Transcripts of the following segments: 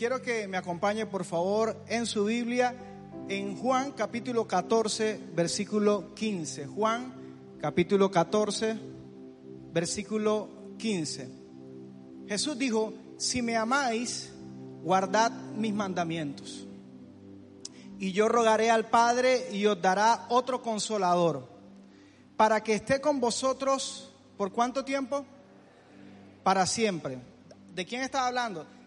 Quiero que me acompañe por favor en su Biblia en Juan capítulo 14, versículo 15. Juan capítulo 14, versículo 15. Jesús dijo, si me amáis, guardad mis mandamientos. Y yo rogaré al Padre y os dará otro consolador, para que esté con vosotros por cuánto tiempo? Para siempre. ¿De quién está hablando?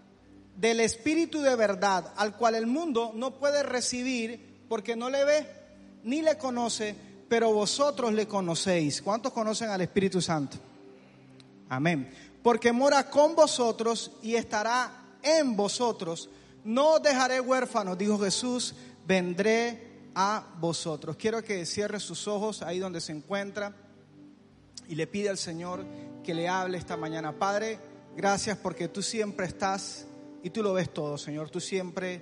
Del Espíritu de verdad, al cual el mundo no puede recibir porque no le ve ni le conoce, pero vosotros le conocéis. ¿Cuántos conocen al Espíritu Santo? Amén. Porque mora con vosotros y estará en vosotros. No dejaré huérfanos, dijo Jesús, vendré a vosotros. Quiero que cierre sus ojos ahí donde se encuentra y le pide al Señor que le hable esta mañana. Padre, gracias porque tú siempre estás y tú lo ves todo, Señor. Tú siempre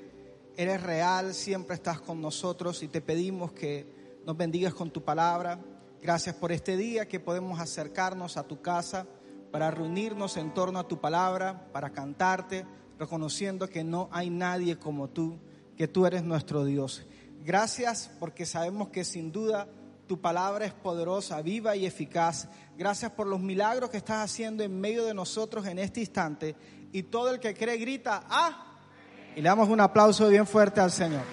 eres real, siempre estás con nosotros y te pedimos que nos bendigas con tu palabra. Gracias por este día que podemos acercarnos a tu casa para reunirnos en torno a tu palabra, para cantarte, reconociendo que no hay nadie como tú, que tú eres nuestro Dios. Gracias porque sabemos que sin duda tu palabra es poderosa, viva y eficaz. Gracias por los milagros que estás haciendo en medio de nosotros en este instante. Y todo el que cree grita, ¡ah! Y le damos un aplauso bien fuerte al Señor.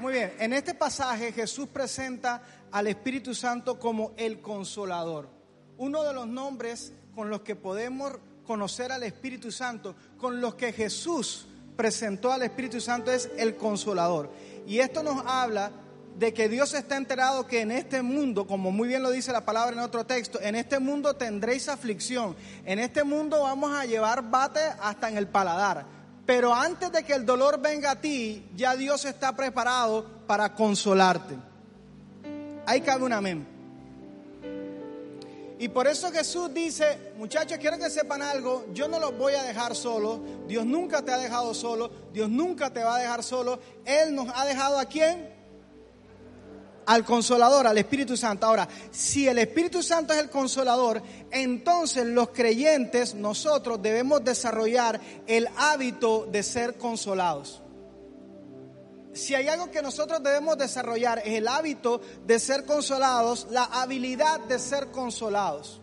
Muy bien, en este pasaje Jesús presenta al Espíritu Santo como el consolador. Uno de los nombres con los que podemos conocer al Espíritu Santo, con los que Jesús presentó al Espíritu Santo es el consolador. Y esto nos habla de que Dios está enterado que en este mundo, como muy bien lo dice la palabra en otro texto, en este mundo tendréis aflicción, en este mundo vamos a llevar bate hasta en el paladar. Pero antes de que el dolor venga a ti, ya Dios está preparado para consolarte. Ahí cabe un amén. Y por eso Jesús dice, muchachos, quiero que sepan algo, yo no los voy a dejar solo, Dios nunca te ha dejado solo, Dios nunca te va a dejar solo, Él nos ha dejado a quién? Al consolador, al Espíritu Santo. Ahora, si el Espíritu Santo es el consolador, entonces los creyentes, nosotros debemos desarrollar el hábito de ser consolados. Si hay algo que nosotros debemos desarrollar es el hábito de ser consolados, la habilidad de ser consolados.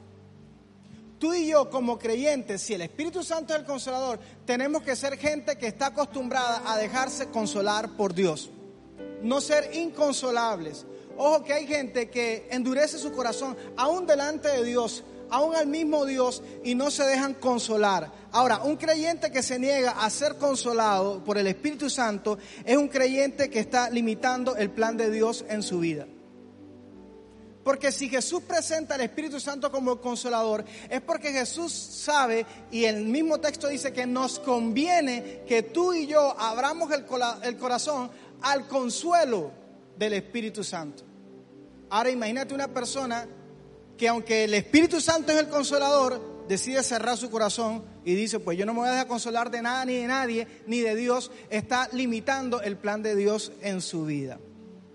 Tú y yo como creyentes, si el Espíritu Santo es el consolador, tenemos que ser gente que está acostumbrada a dejarse consolar por Dios. No ser inconsolables, Ojo que hay gente que endurece su corazón aún delante de Dios, aún al mismo Dios y no se dejan consolar. Ahora, un creyente que se niega a ser consolado por el Espíritu Santo es un creyente que está limitando el plan de Dios en su vida. Porque si Jesús presenta al Espíritu Santo como consolador, es porque Jesús sabe, y el mismo texto dice que nos conviene que tú y yo abramos el, el corazón al consuelo del Espíritu Santo. Ahora imagínate una persona que aunque el Espíritu Santo es el consolador, decide cerrar su corazón y dice, pues yo no me voy a dejar consolar de nada ni de nadie, ni de Dios, está limitando el plan de Dios en su vida.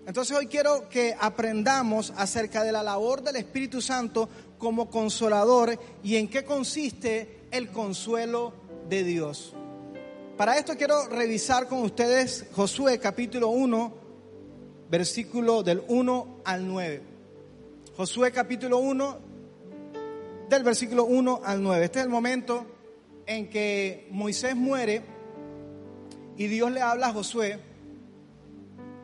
Entonces hoy quiero que aprendamos acerca de la labor del Espíritu Santo como consolador y en qué consiste el consuelo de Dios. Para esto quiero revisar con ustedes Josué capítulo 1, versículo del 1 al 9. Josué capítulo 1, del versículo 1 al 9. Este es el momento en que Moisés muere y Dios le habla a Josué.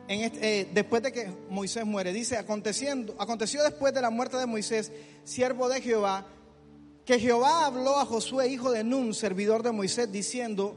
Este, eh, después de que Moisés muere, dice, aconteciendo, aconteció después de la muerte de Moisés, siervo de Jehová, que Jehová habló a Josué, hijo de Nun, servidor de Moisés, diciendo,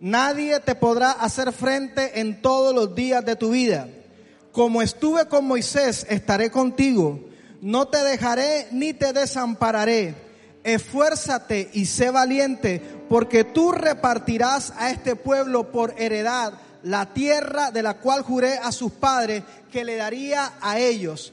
Nadie te podrá hacer frente en todos los días de tu vida. Como estuve con Moisés, estaré contigo no te dejaré ni te desampararé. esfuérzate y sé valiente, porque tú repartirás a este pueblo por heredad la tierra de la cual juré a sus padres que le daría a ellos.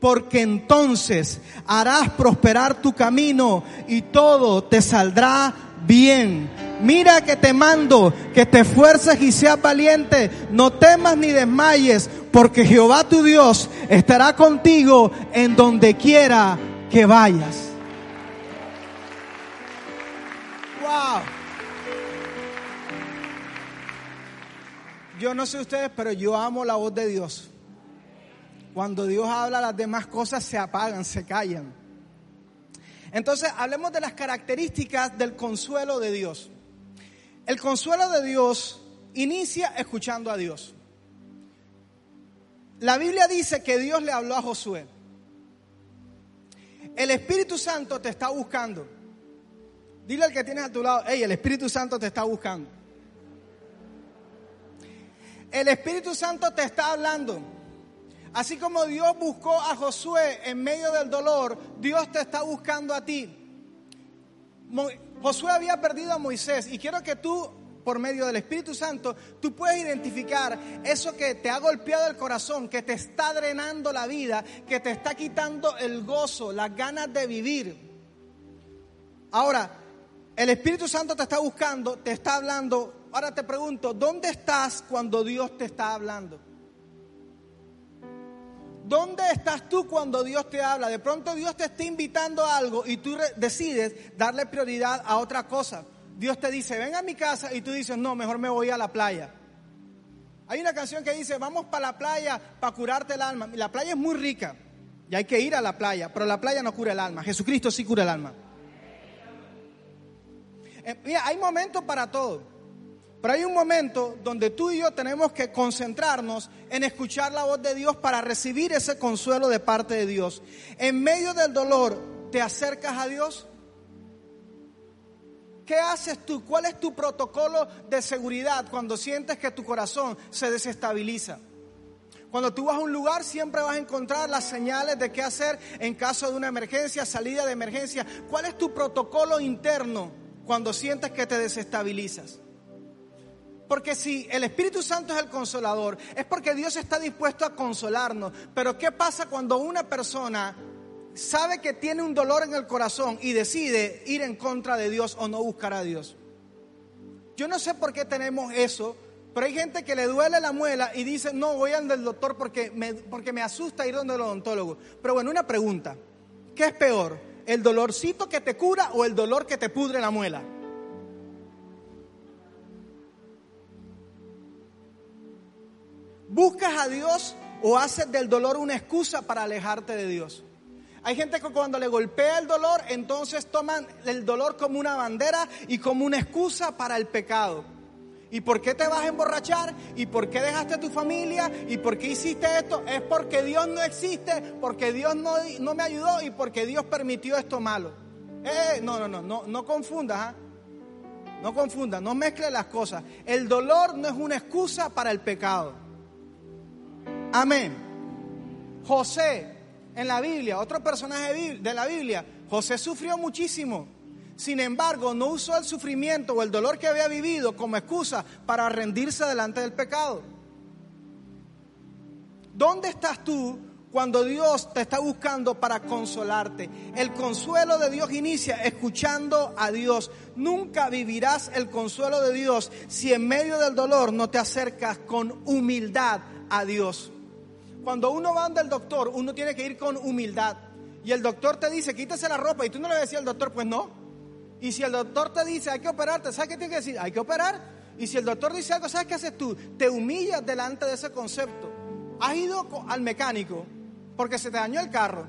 porque entonces harás prosperar tu camino y todo te saldrá bien. Mira que te mando que te esfuerces y seas valiente, no temas ni desmayes, porque Jehová tu Dios estará contigo en donde quiera que vayas. Wow. Yo no sé ustedes, pero yo amo la voz de Dios. Cuando Dios habla, las demás cosas se apagan, se callan. Entonces, hablemos de las características del consuelo de Dios. El consuelo de Dios inicia escuchando a Dios. La Biblia dice que Dios le habló a Josué. El Espíritu Santo te está buscando. Dile al que tienes a tu lado, hey, el Espíritu Santo te está buscando. El Espíritu Santo te está hablando. Así como Dios buscó a Josué en medio del dolor, Dios te está buscando a ti. Josué había perdido a Moisés y quiero que tú, por medio del Espíritu Santo, tú puedes identificar eso que te ha golpeado el corazón, que te está drenando la vida, que te está quitando el gozo, las ganas de vivir. Ahora, el Espíritu Santo te está buscando, te está hablando. Ahora te pregunto, ¿dónde estás cuando Dios te está hablando? ¿Dónde estás tú cuando Dios te habla? De pronto Dios te está invitando a algo y tú decides darle prioridad a otra cosa. Dios te dice, ven a mi casa y tú dices, no, mejor me voy a la playa. Hay una canción que dice, vamos para la playa para curarte el alma. La playa es muy rica y hay que ir a la playa, pero la playa no cura el alma. Jesucristo sí cura el alma. Eh, mira, hay momentos para todo. Pero hay un momento donde tú y yo tenemos que concentrarnos en escuchar la voz de Dios para recibir ese consuelo de parte de Dios. En medio del dolor, ¿te acercas a Dios? ¿Qué haces tú? ¿Cuál es tu protocolo de seguridad cuando sientes que tu corazón se desestabiliza? Cuando tú vas a un lugar siempre vas a encontrar las señales de qué hacer en caso de una emergencia, salida de emergencia. ¿Cuál es tu protocolo interno cuando sientes que te desestabilizas? Porque si el Espíritu Santo es el consolador, es porque Dios está dispuesto a consolarnos. Pero ¿qué pasa cuando una persona sabe que tiene un dolor en el corazón y decide ir en contra de Dios o no buscar a Dios? Yo no sé por qué tenemos eso, pero hay gente que le duele la muela y dice, no, voy al del doctor porque me, porque me asusta ir donde el odontólogo. Pero bueno, una pregunta, ¿qué es peor? ¿El dolorcito que te cura o el dolor que te pudre la muela? ¿Buscas a Dios o haces del dolor una excusa para alejarte de Dios? Hay gente que cuando le golpea el dolor, entonces toman el dolor como una bandera y como una excusa para el pecado. ¿Y por qué te vas a emborrachar? ¿Y por qué dejaste a tu familia? ¿Y por qué hiciste esto? Es porque Dios no existe, porque Dios no, no me ayudó y porque Dios permitió esto malo. Eh, no, no, no, no, no confundas, ¿ah? no confundas, no mezcles las cosas. El dolor no es una excusa para el pecado. Amén. José, en la Biblia, otro personaje de la Biblia, José sufrió muchísimo. Sin embargo, no usó el sufrimiento o el dolor que había vivido como excusa para rendirse delante del pecado. ¿Dónde estás tú cuando Dios te está buscando para consolarte? El consuelo de Dios inicia escuchando a Dios. Nunca vivirás el consuelo de Dios si en medio del dolor no te acercas con humildad a Dios. Cuando uno va donde el doctor, uno tiene que ir con humildad. Y el doctor te dice, quítese la ropa. Y tú no le decías al doctor, pues no. Y si el doctor te dice, hay que operarte, ¿sabes qué tiene que decir? Hay que operar. Y si el doctor dice algo, ¿sabes qué haces tú? Te humillas delante de ese concepto. Has ido al mecánico porque se te dañó el carro.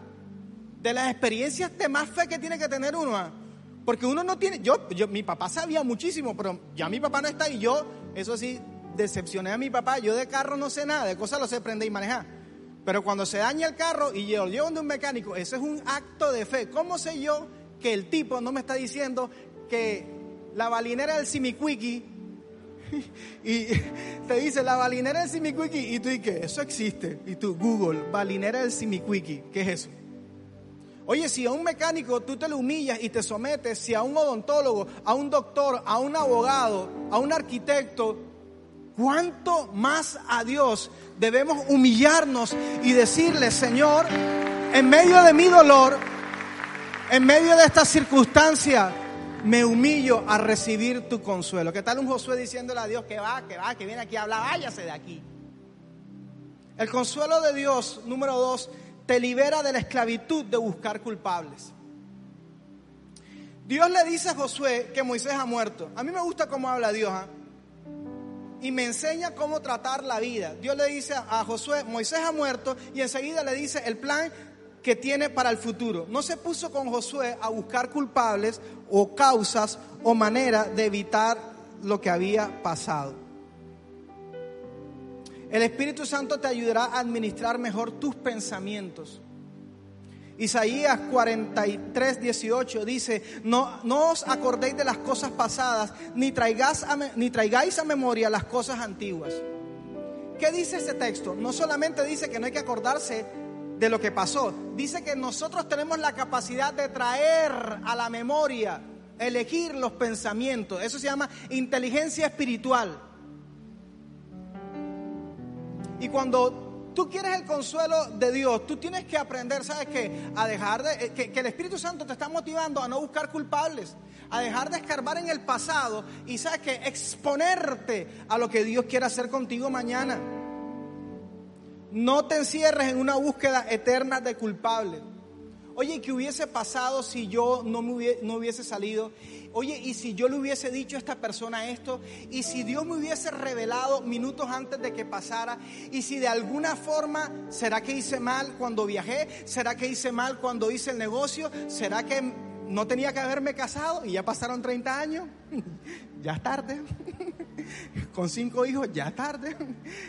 De las experiencias de más fe que tiene que tener uno. ¿ah? Porque uno no tiene, yo, yo, mi papá sabía muchísimo, pero ya mi papá no está y yo, eso sí, decepcioné a mi papá. Yo de carro no sé nada, de cosas lo sé prender y manejar. Pero cuando se daña el carro y yo llevo de un mecánico, eso es un acto de fe. ¿Cómo sé yo que el tipo no me está diciendo que la balinera del Simicuiki y te dice la balinera del Simicuiki y tú dices, eso existe. Y tú, Google, balinera del Simicuiki, ¿qué es eso? Oye, si a un mecánico tú te lo humillas y te sometes, si a un odontólogo, a un doctor, a un abogado, a un arquitecto, ¿cuánto más a Dios debemos humillarnos y decirle, Señor, en medio de mi dolor, en medio de esta circunstancia, me humillo a recibir tu consuelo. ¿Qué tal un Josué diciéndole a Dios que va, que va, que viene aquí a hablar? Váyase de aquí. El consuelo de Dios, número dos, te libera de la esclavitud de buscar culpables. Dios le dice a Josué que Moisés ha muerto. A mí me gusta cómo habla Dios. ¿ah? Y me enseña cómo tratar la vida. Dios le dice a Josué, Moisés ha muerto y enseguida le dice el plan que tiene para el futuro. No se puso con Josué a buscar culpables o causas o manera de evitar lo que había pasado. El Espíritu Santo te ayudará a administrar mejor tus pensamientos. Isaías 43, 18 dice, no, no os acordéis de las cosas pasadas, ni traigáis, a, ni traigáis a memoria las cosas antiguas. ¿Qué dice ese texto? No solamente dice que no hay que acordarse de lo que pasó, dice que nosotros tenemos la capacidad de traer a la memoria, elegir los pensamientos. Eso se llama inteligencia espiritual. Y cuando tú quieres el consuelo de Dios, tú tienes que aprender, ¿sabes qué? A dejar de, eh, que, el Espíritu Santo te está motivando a no buscar culpables, a dejar de escarbar en el pasado y, ¿sabes qué? Exponerte a lo que Dios quiere hacer contigo mañana. No te encierres en una búsqueda eterna de culpables. Oye, ¿qué hubiese pasado si yo no, me hubiese, no hubiese salido? Oye, ¿y si yo le hubiese dicho a esta persona esto? ¿Y si Dios me hubiese revelado minutos antes de que pasara? ¿Y si de alguna forma, ¿será que hice mal cuando viajé? ¿Será que hice mal cuando hice el negocio? ¿Será que no tenía que haberme casado y ya pasaron 30 años? ya es tarde. Con cinco hijos, ya es tarde.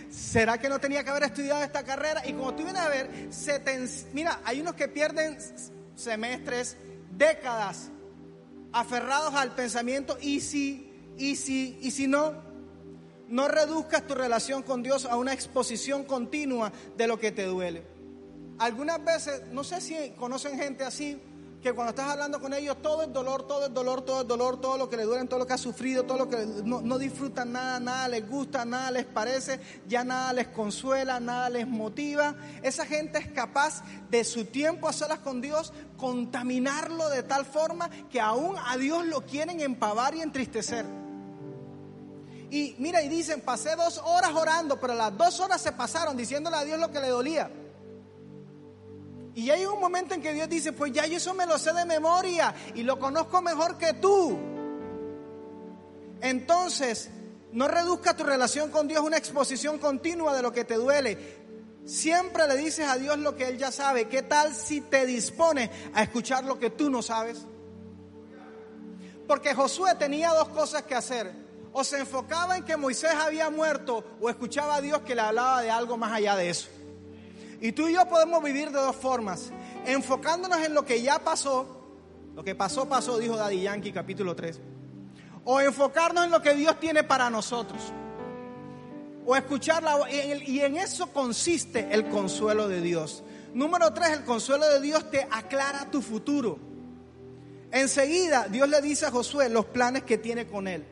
¿Será que no tenía que haber estudiado esta carrera? Y como tú vienes a ver, mira, hay unos que pierden semestres, décadas, aferrados al pensamiento. Y si, y si, y si no, no reduzcas tu relación con Dios a una exposición continua de lo que te duele. Algunas veces, no sé si conocen gente así, que cuando estás hablando con ellos todo es dolor, todo es dolor, todo es dolor, todo lo que le duele, todo lo que ha sufrido, todo lo que no, no, disfrutan nada, nada les gusta, nada les parece, ya nada les consuela, nada les motiva. Esa gente es capaz de su tiempo a solas con Dios contaminarlo de tal forma que aún a Dios lo quieren empavar y entristecer. Y mira, y dicen, pasé dos horas orando, pero las dos horas se pasaron diciéndole a Dios lo que le dolía. Y hay un momento en que Dios dice, pues ya yo eso me lo sé de memoria y lo conozco mejor que tú. Entonces, no reduzca tu relación con Dios a una exposición continua de lo que te duele. Siempre le dices a Dios lo que Él ya sabe. ¿Qué tal si te dispones a escuchar lo que tú no sabes? Porque Josué tenía dos cosas que hacer. O se enfocaba en que Moisés había muerto o escuchaba a Dios que le hablaba de algo más allá de eso. Y tú y yo podemos vivir de dos formas. Enfocándonos en lo que ya pasó. Lo que pasó, pasó, dijo Daddy Yankee capítulo 3. O enfocarnos en lo que Dios tiene para nosotros. O escucharla. Y en eso consiste el consuelo de Dios. Número 3, el consuelo de Dios te aclara tu futuro. Enseguida Dios le dice a Josué los planes que tiene con él.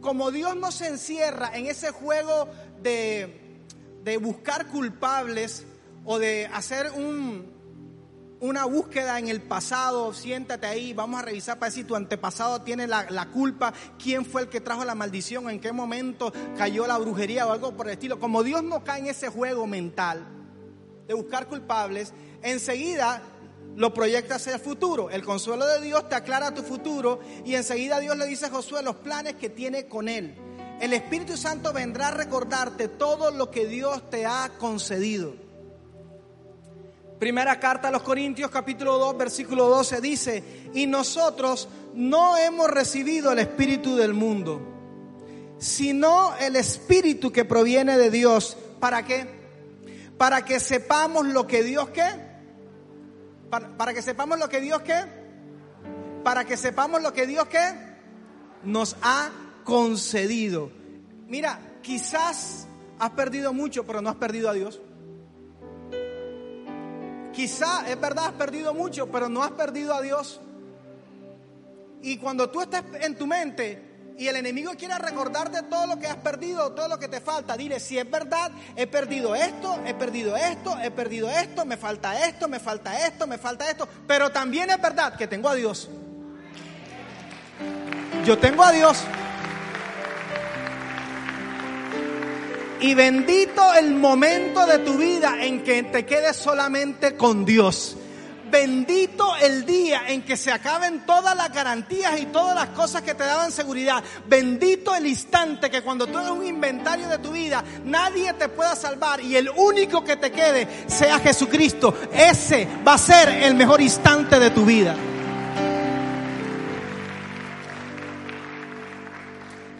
Como Dios no se encierra en ese juego de, de buscar culpables, o de hacer un, una búsqueda en el pasado, siéntate ahí, vamos a revisar para ver si tu antepasado tiene la, la, culpa, quién fue el que trajo la maldición, en qué momento cayó la brujería o algo por el estilo. Como Dios no cae en ese juego mental de buscar culpables, enseguida lo proyecta hacia el futuro. El consuelo de Dios te aclara tu futuro y enseguida Dios le dice a Josué los planes que tiene con él. El Espíritu Santo vendrá a recordarte todo lo que Dios te ha concedido. Primera carta a los Corintios capítulo 2 versículo 12 dice, y nosotros no hemos recibido el espíritu del mundo, sino el espíritu que proviene de Dios. ¿Para qué? Para que sepamos lo que Dios qué. Para, para que sepamos lo que Dios qué. Para que sepamos lo que Dios qué nos ha concedido. Mira, quizás has perdido mucho, pero no has perdido a Dios. Quizá, es verdad, has perdido mucho, pero no has perdido a Dios. Y cuando tú estás en tu mente y el enemigo quiere recordarte todo lo que has perdido, todo lo que te falta, dile, si es verdad, he perdido esto, he perdido esto, he perdido esto, me falta esto, me falta esto, me falta esto, pero también es verdad que tengo a Dios. Yo tengo a Dios. Y bendito el momento de tu vida en que te quedes solamente con Dios. Bendito el día en que se acaben todas las garantías y todas las cosas que te daban seguridad. Bendito el instante que cuando tú hagas un inventario de tu vida, nadie te pueda salvar y el único que te quede sea Jesucristo. Ese va a ser el mejor instante de tu vida.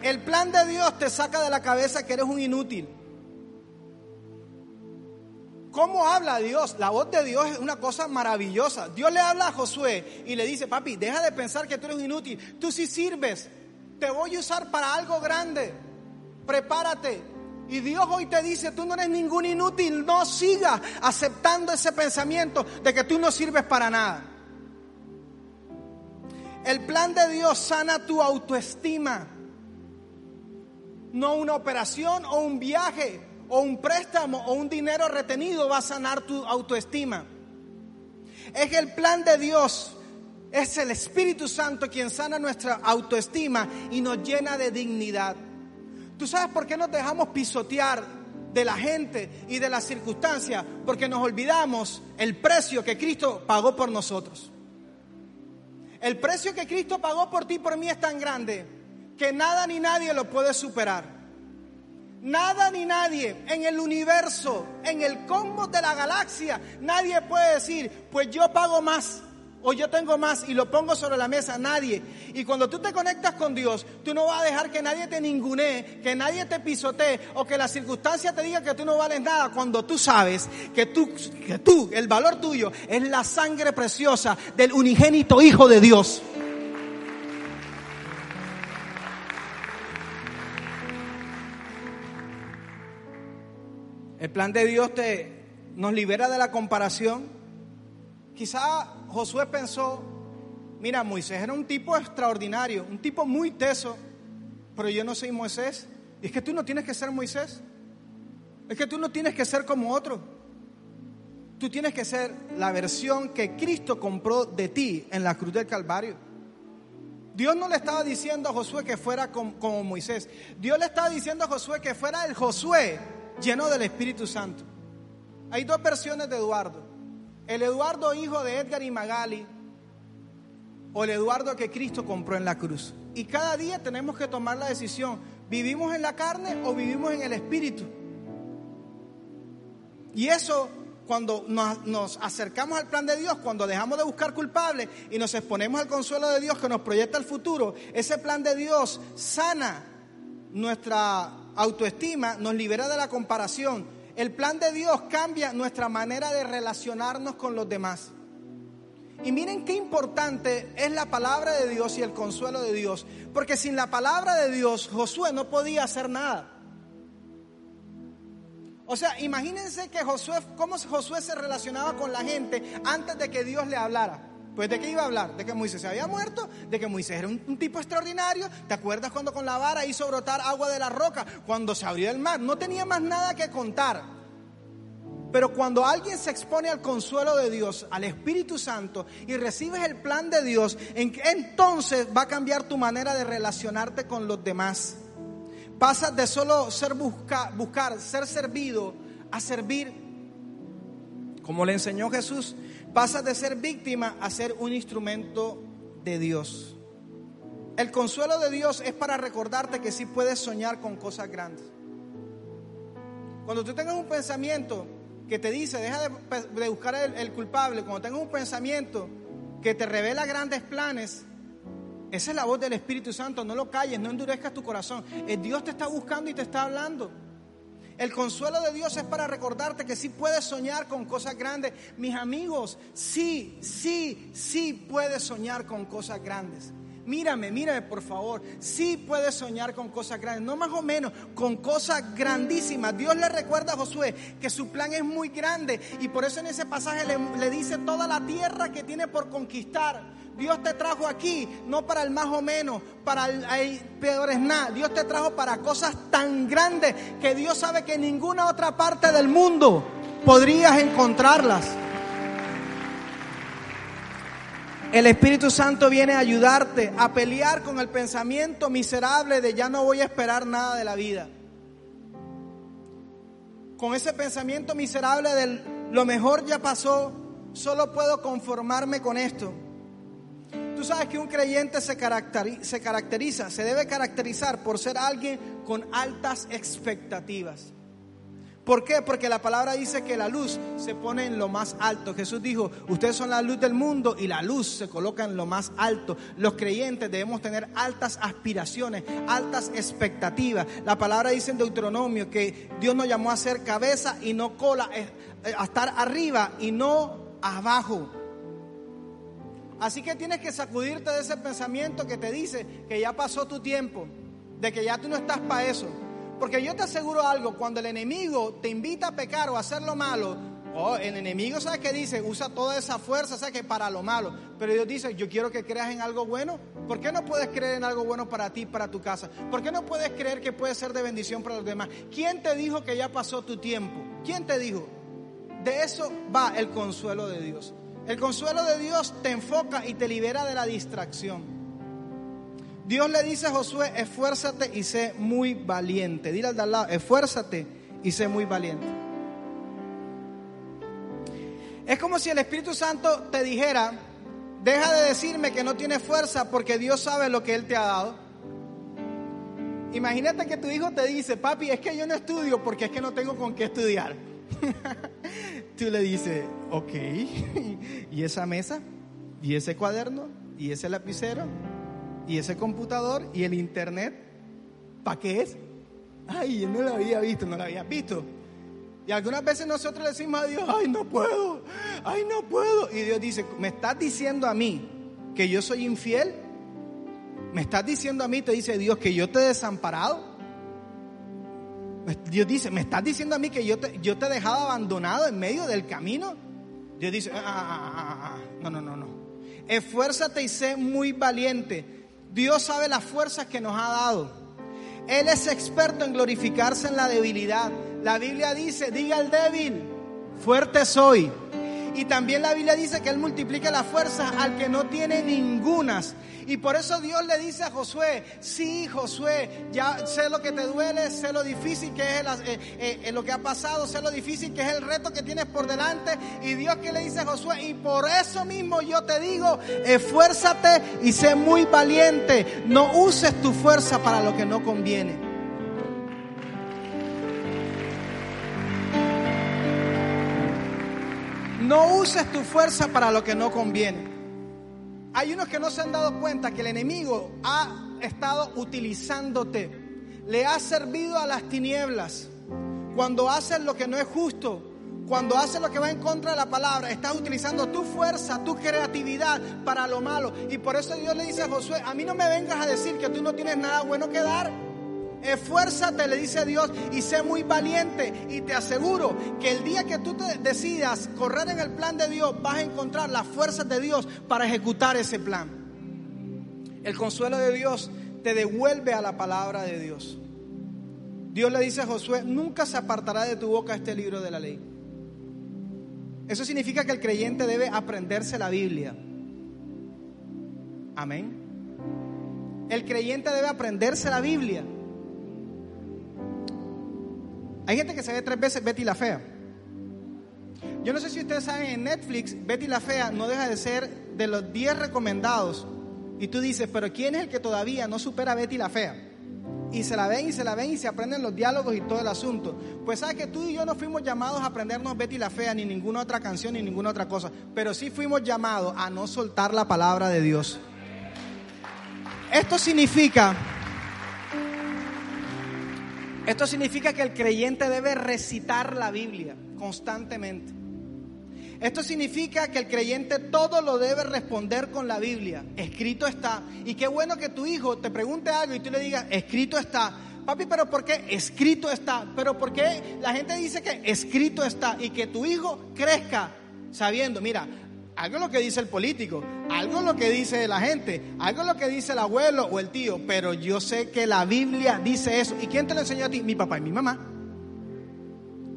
El plan de Dios te saca de la cabeza que eres un inútil. ¿Cómo habla Dios? La voz de Dios es una cosa maravillosa. Dios le habla a Josué y le dice, papi, deja de pensar que tú eres un inútil. Tú sí sirves. Te voy a usar para algo grande. Prepárate. Y Dios hoy te dice, tú no eres ningún inútil. No sigas aceptando ese pensamiento de que tú no sirves para nada. El plan de Dios sana tu autoestima no una operación o un viaje o un préstamo o un dinero retenido va a sanar tu autoestima. Es el plan de Dios. Es el Espíritu Santo quien sana nuestra autoestima y nos llena de dignidad. ¿Tú sabes por qué nos dejamos pisotear de la gente y de las circunstancias? Porque nos olvidamos el precio que Cristo pagó por nosotros. El precio que Cristo pagó por ti y por mí es tan grande que nada ni nadie lo puede superar. Nada ni nadie en el universo, en el combo de la galaxia, nadie puede decir, pues yo pago más o yo tengo más y lo pongo sobre la mesa, nadie. Y cuando tú te conectas con Dios, tú no vas a dejar que nadie te ningunee, que nadie te pisotee o que la circunstancia te diga que tú no vales nada cuando tú sabes que tú, que tú, el valor tuyo es la sangre preciosa del unigénito Hijo de Dios. El plan de Dios te, nos libera de la comparación. Quizá Josué pensó, mira, Moisés era un tipo extraordinario, un tipo muy teso, pero yo no soy Moisés. Y es que tú no tienes que ser Moisés. Es que tú no tienes que ser como otro. Tú tienes que ser la versión que Cristo compró de ti en la cruz del Calvario. Dios no le estaba diciendo a Josué que fuera como, como Moisés. Dios le estaba diciendo a Josué que fuera el Josué lleno del Espíritu Santo. Hay dos versiones de Eduardo. El Eduardo hijo de Edgar y Magali o el Eduardo que Cristo compró en la cruz. Y cada día tenemos que tomar la decisión, ¿vivimos en la carne o vivimos en el Espíritu? Y eso cuando nos, nos, acercamos al plan de Dios, cuando dejamos de buscar culpables y nos exponemos al consuelo de Dios que nos proyecta el futuro, ese plan de Dios sana nuestra autoestima, nos libera de la comparación. El plan de Dios cambia nuestra manera de relacionarnos con los demás. Y miren qué importante es la palabra de Dios y el consuelo de Dios. Porque sin la palabra de Dios, Josué no podía hacer nada. O sea, imagínense que Josué, cómo Josué se relacionaba con la gente antes de que Dios le hablara. Pues de qué iba a hablar? De que Moisés se había muerto, de que Moisés era un, tipo extraordinario. ¿Te acuerdas cuando con la vara hizo brotar agua de la roca? Cuando se abrió el mar. No tenía más nada que contar. Pero cuando alguien se expone al consuelo de Dios, al Espíritu Santo, y recibes el plan de Dios, entonces va a cambiar tu manera de relacionarte con los demás. Pasas de solo ser busca, buscar, ser servido, a servir, como le enseñó Jesús, Pasas de ser víctima a ser un instrumento de Dios. El consuelo de Dios es para recordarte que sí puedes soñar con cosas grandes. Cuando tú tengas un pensamiento que te dice, deja de, buscar el, culpable, cuando tengas un pensamiento que te revela grandes planes, Esa es la voz del Espíritu Santo. No lo calles, no endurezcas tu corazón. El Dios te está buscando y te está hablando. El consuelo de Dios es para recordarte que sí puedes soñar con cosas grandes. Mis amigos, sí, sí, sí puedes soñar con cosas grandes. Mírame, mírame por favor. Sí puedes soñar con cosas grandes, no más o menos, con cosas grandísimas. Dios le recuerda a Josué que su plan es muy grande y por eso en ese pasaje le, le dice toda la tierra que tiene por conquistar. Dios te trajo aquí, no para el más o menos, para el, peor es nada. Dios te trajo para cosas tan grandes que Dios sabe que en ninguna otra parte del mundo podrías encontrarlas. El Espíritu Santo viene a ayudarte a pelear con el pensamiento miserable de ya no voy a esperar nada de la vida. Con ese pensamiento miserable de lo mejor ya pasó, solo puedo conformarme con esto. Tú sabes que un creyente se caracteriza, se debe caracterizar por ser alguien con altas expectativas. ¿Por qué? Porque la palabra dice que la luz se pone en lo más alto. Jesús dijo, ustedes son la luz del mundo y la luz se coloca en lo más alto. Los creyentes debemos tener altas aspiraciones, altas expectativas. La palabra dice en Deuteronomio que Dios nos llamó a ser cabeza y no cola, eh, a estar arriba y no abajo. Así que tienes que sacudirte de ese pensamiento que te dice que ya pasó tu tiempo, de que ya tú no estás para eso. Porque yo te aseguro algo, cuando el enemigo te invita a pecar o a hacer lo malo, oh, el enemigo, ¿sabes qué dice? Usa toda esa fuerza, ¿sabes que Para lo malo. Pero Dios dice, yo quiero que creas en algo bueno. ¿Por qué no puedes creer en algo bueno para ti, para tu casa? ¿Por qué no puedes creer que puede ser de bendición para los demás? ¿Quién te dijo que ya pasó tu tiempo? ¿Quién te dijo? De eso va el consuelo de Dios. El consuelo de Dios te enfoca y te libera de la distracción. Dios le dice a Josué, esfuérzate y sé muy valiente. Dile al de al lado, esfuérzate y sé muy valiente. Es como si el Espíritu Santo te dijera, deja de decirme que no tienes fuerza porque Dios sabe lo que Él te ha dado. Imagínate que tu hijo te dice, papi, es que yo no estudio porque es que no tengo con qué estudiar. Tú le dices, ok, ¿y esa mesa? ¿Y ese cuaderno? ¿Y ese lapicero? ¿Y ese computador? ¿Y el internet? ¿Para qué es? Ay, no lo había visto, no lo había visto. Y algunas veces nosotros le decimos a Dios, ay, no puedo, ay, no puedo. Y Dios dice, ¿me estás diciendo a mí que yo soy infiel? ¿Me estás diciendo a mí, te dice Dios, que yo te he desamparado? Dios dice, ¿me estás diciendo a mí que yo te, yo te he dejado abandonado en medio del camino? Dios dice, ah, ah, ah, no, no, no, no. Esfuérzate y sé muy valiente. Dios sabe las fuerzas que nos ha dado. Él es experto en glorificarse en la debilidad. La Biblia dice, diga al débil, fuerte soy. Y también la Biblia dice que Él multiplica las fuerzas al que no tiene ningunas. Y por eso Dios le dice a Josué, sí, Josué, ya sé lo que te duele, sé lo difícil que es eh, eh, eh, lo que ha pasado, sé lo difícil que es el reto que tienes por delante. Y Dios que le dice a Josué, y por eso mismo yo te digo, esfuérzate y sé muy valiente. No uses tu fuerza para lo que no conviene. No uses tu fuerza para lo que no conviene. Hay unos que no se han dado cuenta que el enemigo ha estado utilizándote, le ha servido a las tinieblas. Cuando haces lo que no es justo, cuando haces lo que va en contra de la palabra, estás utilizando tu fuerza, tu creatividad para lo malo. Y por eso Dios le dice a Josué, a mí no me vengas a decir que tú no tienes nada bueno que dar. Esfuérzate, le dice Dios, y sé muy valiente. Y te aseguro que el día que tú te decidas correr en el plan de Dios, vas a encontrar las fuerzas de Dios para ejecutar ese plan. El consuelo de Dios te devuelve a la palabra de Dios. Dios le dice a Josué, nunca se apartará de tu boca este libro de la ley. Eso significa que el creyente debe aprenderse la Biblia. Amén. El creyente debe aprenderse la Biblia. Hay gente que se ve tres veces Betty la Fea. Yo no sé si ustedes saben, en Netflix, Betty la Fea no deja de ser de los 10 recomendados. Y tú dices, pero ¿quién es el que todavía no supera a Betty la Fea? Y se la ven y se la ven y se aprenden los diálogos y todo el asunto. Pues sabes que tú y yo no fuimos llamados a aprendernos Betty la Fea, ni ninguna otra canción, ni ninguna otra cosa. Pero sí fuimos llamados a no soltar la palabra de Dios. Esto significa, esto significa que el creyente debe recitar la Biblia constantemente. Esto significa que el creyente todo lo debe responder con la Biblia. Escrito está. Y qué bueno que tu hijo te pregunte algo y tú le digas, escrito está. Papi, pero ¿por qué escrito está? Pero ¿por qué la gente dice que escrito está? Y que tu hijo crezca sabiendo, mira, algo lo que dice el político, algo lo que dice la gente, algo lo que dice el abuelo o el tío, pero yo sé que la Biblia dice eso. ¿Y quién te lo enseñó a ti? Mi papá y mi mamá.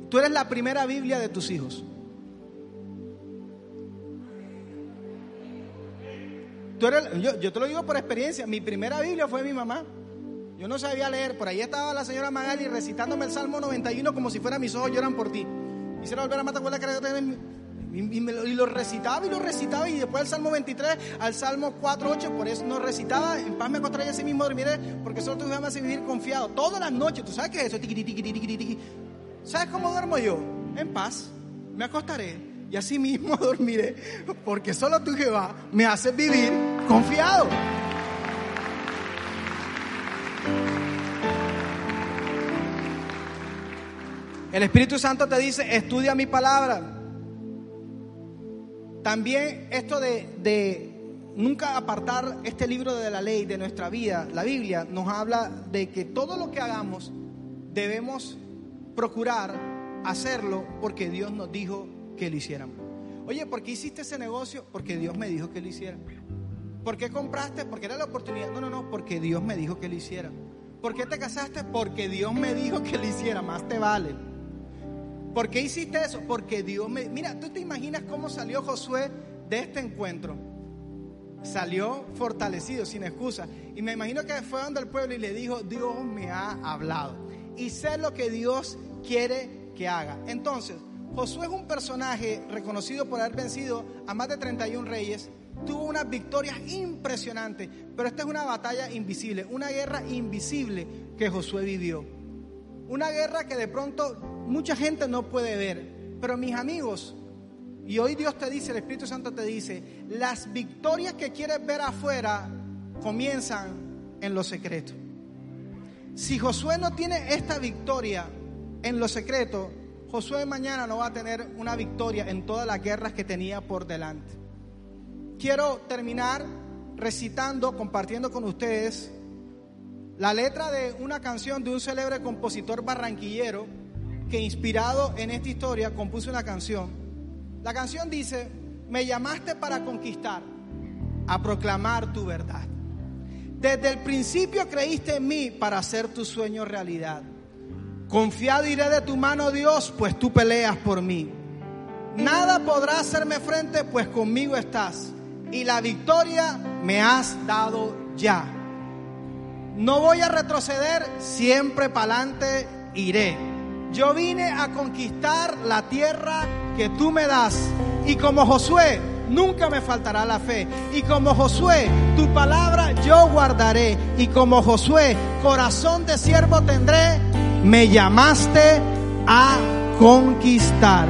Tú eres la primera Biblia de tus hijos. yo, te lo digo por experiencia, mi primera Biblia fue mi mamá. Yo no sabía leer, por ahí estaba la señora Magali recitándome el Salmo 91 como si fuera mis ojos lloran por ti. Quisiera volver a matar la y, lo recitaba y lo recitaba y después al Salmo 23 al Salmo 4.8 por eso no recitaba en paz me acostaré así mismo dormiré porque solo tú me haces vivir confiado todas las noches tú sabes qué es eso tiqui, tiqui, tiqui, ¿sabes cómo duermo yo? en paz me acostaré y así mismo dormiré, porque solo tú Jehová me haces vivir confiado. El Espíritu Santo te dice, estudia mi palabra. También esto de, nunca apartar este libro de la ley de nuestra vida, la Biblia, nos habla de que todo lo que hagamos debemos procurar hacerlo porque Dios nos dijo que lo hiciéramos. Oye, ¿por qué hiciste ese negocio? Porque Dios me dijo que lo hiciera. ¿Por qué compraste? Porque era la oportunidad. No, no, no, porque Dios me dijo que lo hiciera. ¿Por qué te casaste? Porque Dios me dijo que lo hiciera, más te vale. ¿Por qué hiciste eso? Porque Dios me... Mira, tú te imaginas cómo salió Josué de este encuentro. Salió fortalecido, sin excusa. Y me imagino que fue donde el pueblo y le dijo, Dios me ha hablado. Y sé lo que Dios quiere que haga. Entonces, Josué es un personaje reconocido por haber vencido a más de 31 reyes, tuvo unas victorias impresionantes, pero esta es una batalla invisible, una guerra invisible que Josué vivió. Una guerra que de pronto mucha gente no puede ver, pero mis amigos, y hoy Dios te dice, el Espíritu Santo te dice, las victorias que quieres ver afuera comienzan en lo secreto. Si Josué no tiene esta victoria en lo secreto, Josué mañana no va a tener una victoria en todas las guerras que tenía por delante. Quiero terminar recitando, compartiendo con ustedes la letra de una canción de un célebre compositor barranquillero que inspirado en esta historia compuso una canción. La canción dice, me llamaste para conquistar, a proclamar tu verdad. Desde el principio creíste en mí para hacer tu sueño realidad. Confiado iré de tu mano, Dios, pues tú peleas por mí. Nada podrá hacerme frente, pues conmigo estás. Y la victoria me has dado ya. No voy a retroceder, siempre para adelante iré. Yo vine a conquistar la tierra que tú me das. Y como Josué, nunca me faltará la fe. Y como Josué, tu palabra yo guardaré. Y como Josué, corazón de siervo tendré me llamaste a conquistar.